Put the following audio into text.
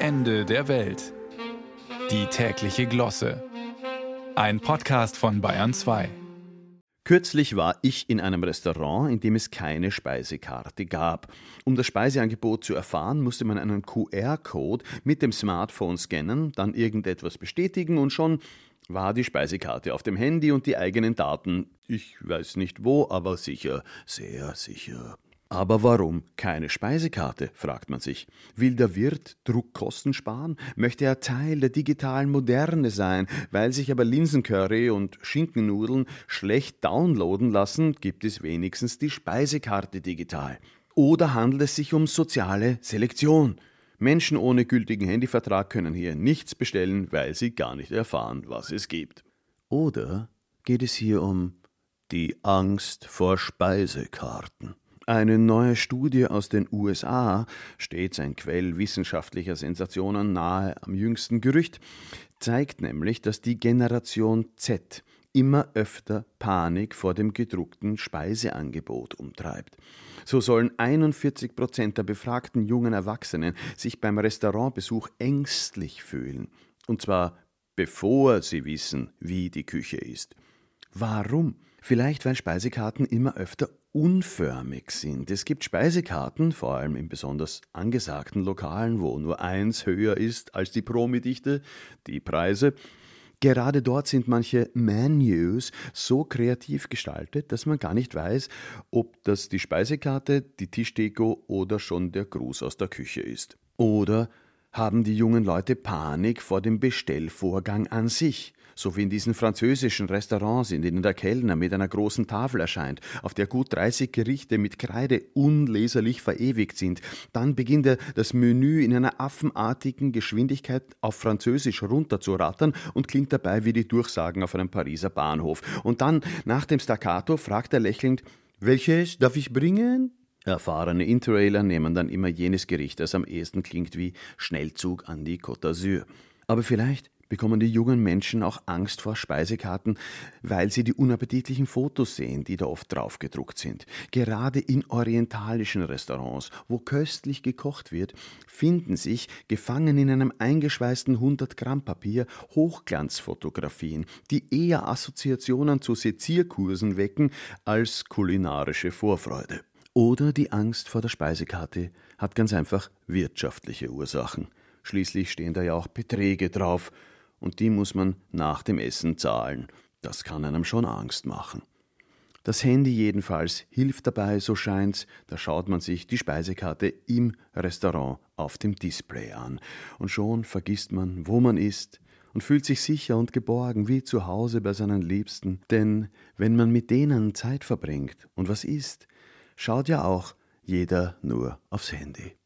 Ende der Welt. Die tägliche Glosse. Ein Podcast von Bayern 2. Kürzlich war ich in einem Restaurant, in dem es keine Speisekarte gab. Um das Speiseangebot zu erfahren, musste man einen QR-Code mit dem Smartphone scannen, dann irgendetwas bestätigen und schon war die Speisekarte auf dem Handy und die eigenen Daten, ich weiß nicht wo, aber sicher, sehr sicher. Aber warum keine Speisekarte, fragt man sich. Will der Wirt Druckkosten sparen? Möchte er Teil der digitalen Moderne sein? Weil sich aber Linsencurry und Schinkennudeln schlecht downloaden lassen, gibt es wenigstens die Speisekarte digital. Oder handelt es sich um soziale Selektion? Menschen ohne gültigen Handyvertrag können hier nichts bestellen, weil sie gar nicht erfahren, was es gibt. Oder geht es hier um die Angst vor Speisekarten? Eine neue Studie aus den USA, stets ein Quell wissenschaftlicher Sensationen nahe am jüngsten Gerücht, zeigt nämlich, dass die Generation Z immer öfter Panik vor dem gedruckten Speiseangebot umtreibt. So sollen 41 Prozent der befragten jungen Erwachsenen sich beim Restaurantbesuch ängstlich fühlen. Und zwar bevor sie wissen, wie die Küche ist. Warum? Vielleicht, weil Speisekarten immer öfter unförmig sind. Es gibt Speisekarten, vor allem in besonders angesagten Lokalen, wo nur eins höher ist als die Promidichte, die Preise. Gerade dort sind manche Menus so kreativ gestaltet, dass man gar nicht weiß, ob das die Speisekarte, die Tischdeko oder schon der Gruß aus der Küche ist. Oder haben die jungen Leute Panik vor dem Bestellvorgang an sich so wie in diesen französischen Restaurants, in denen der Kellner mit einer großen Tafel erscheint, auf der gut 30 Gerichte mit Kreide unleserlich verewigt sind. Dann beginnt er das Menü in einer affenartigen Geschwindigkeit auf Französisch runterzurattern und klingt dabei wie die Durchsagen auf einem Pariser Bahnhof. Und dann, nach dem Staccato, fragt er lächelnd, welches darf ich bringen? Erfahrene Interrailer nehmen dann immer jenes Gericht, das am ehesten klingt wie Schnellzug an die Côte d'Azur. Aber vielleicht bekommen die jungen Menschen auch Angst vor Speisekarten, weil sie die unappetitlichen Fotos sehen, die da oft draufgedruckt sind. Gerade in orientalischen Restaurants, wo köstlich gekocht wird, finden sich, gefangen in einem eingeschweißten 100 Gramm Papier, Hochglanzfotografien, die eher Assoziationen zu Sezierkursen wecken als kulinarische Vorfreude. Oder die Angst vor der Speisekarte hat ganz einfach wirtschaftliche Ursachen. Schließlich stehen da ja auch Beträge drauf, und die muss man nach dem Essen zahlen. Das kann einem schon Angst machen. Das Handy jedenfalls hilft dabei, so scheint's, da schaut man sich die Speisekarte im Restaurant auf dem Display an, und schon vergisst man, wo man ist, und fühlt sich sicher und geborgen wie zu Hause bei seinen Liebsten, denn wenn man mit denen Zeit verbringt und was isst, schaut ja auch jeder nur aufs Handy.